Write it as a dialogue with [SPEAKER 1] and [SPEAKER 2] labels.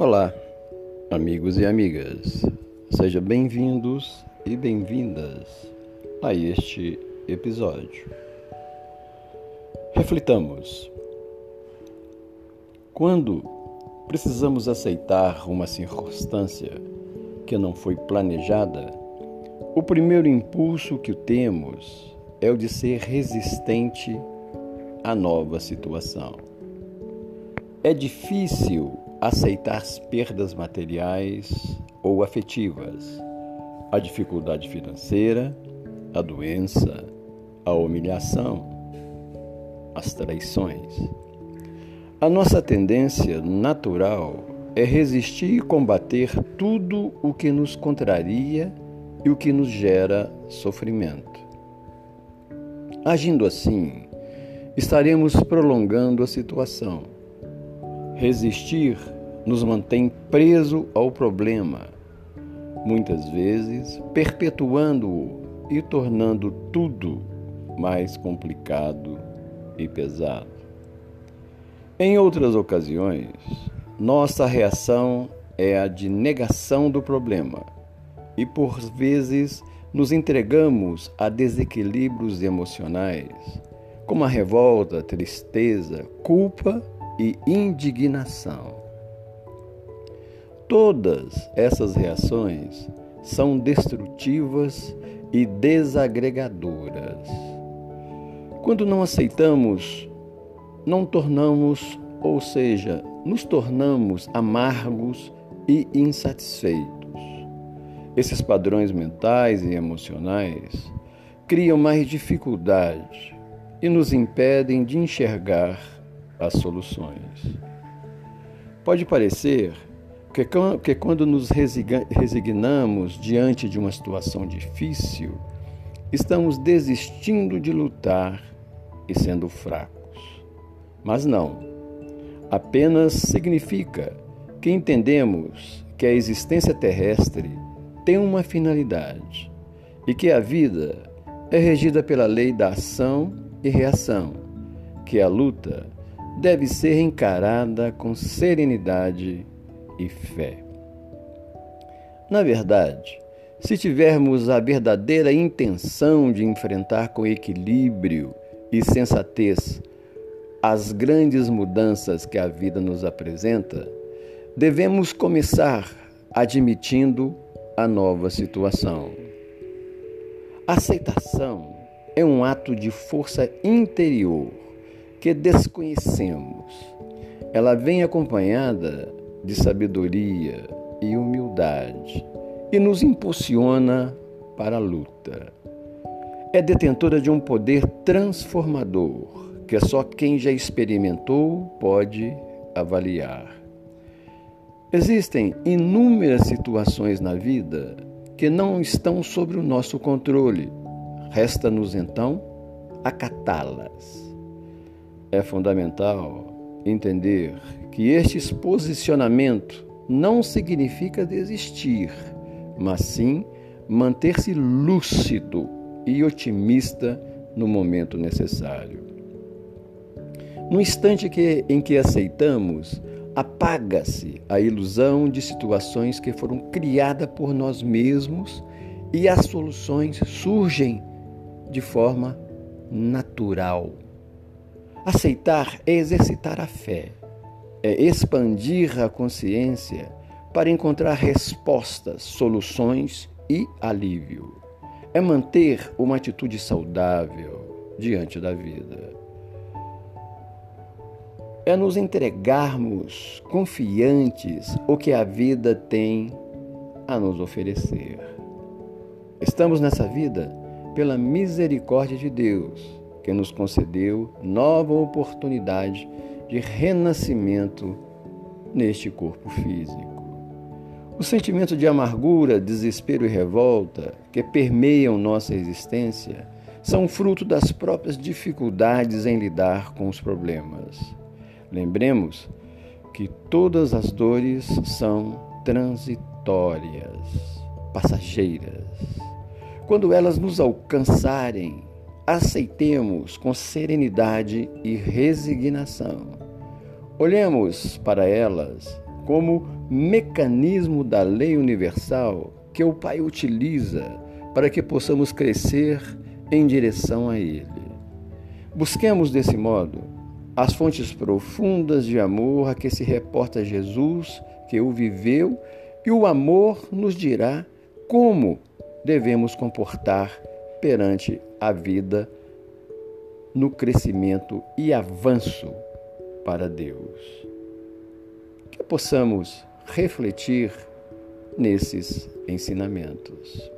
[SPEAKER 1] Olá, amigos e amigas. Sejam bem-vindos e bem-vindas a este episódio. Reflitamos. Quando precisamos aceitar uma circunstância que não foi planejada, o primeiro impulso que temos é o de ser resistente à nova situação. É difícil aceitar as perdas materiais ou afetivas, a dificuldade financeira, a doença, a humilhação, as traições. A nossa tendência natural é resistir e combater tudo o que nos contraria e o que nos gera sofrimento. Agindo assim, estaremos prolongando a situação Resistir nos mantém preso ao problema, muitas vezes perpetuando-o e tornando tudo mais complicado e pesado. Em outras ocasiões, nossa reação é a de negação do problema e, por vezes, nos entregamos a desequilíbrios emocionais, como a revolta, tristeza, culpa e indignação. Todas essas reações são destrutivas e desagregadoras. Quando não aceitamos, não tornamos, ou seja, nos tornamos amargos e insatisfeitos. Esses padrões mentais e emocionais criam mais dificuldade e nos impedem de enxergar as soluções. Pode parecer que quando nos resignamos diante de uma situação difícil, estamos desistindo de lutar e sendo fracos. Mas não. Apenas significa que entendemos que a existência terrestre tem uma finalidade e que a vida é regida pela lei da ação e reação, que a luta deve ser encarada com serenidade e fé. Na verdade, se tivermos a verdadeira intenção de enfrentar com equilíbrio e sensatez as grandes mudanças que a vida nos apresenta, devemos começar admitindo a nova situação. Aceitação é um ato de força interior que desconhecemos. Ela vem acompanhada de sabedoria e humildade e nos impulsiona para a luta. É detentora de um poder transformador que só quem já experimentou pode avaliar. Existem inúmeras situações na vida que não estão sobre o nosso controle. Resta-nos então acatá-las. É fundamental entender que este posicionamento não significa desistir, mas sim manter-se lúcido e otimista no momento necessário. No instante que, em que aceitamos, apaga-se a ilusão de situações que foram criadas por nós mesmos e as soluções surgem de forma natural. Aceitar é exercitar a fé, é expandir a consciência para encontrar respostas, soluções e alívio. É manter uma atitude saudável diante da vida. É nos entregarmos confiantes o que a vida tem a nos oferecer. Estamos nessa vida pela misericórdia de Deus nos concedeu nova oportunidade de renascimento neste corpo físico. O sentimento de amargura, desespero e revolta que permeiam nossa existência são fruto das próprias dificuldades em lidar com os problemas. Lembremos que todas as dores são transitórias, passageiras. Quando elas nos alcançarem, aceitemos com serenidade e resignação. Olhemos para elas como mecanismo da lei universal que o Pai utiliza para que possamos crescer em direção a Ele. Busquemos desse modo as fontes profundas de amor a que se reporta Jesus, que o viveu, e o amor nos dirá como devemos comportar perante a vida no crescimento e avanço para Deus. Que possamos refletir nesses ensinamentos.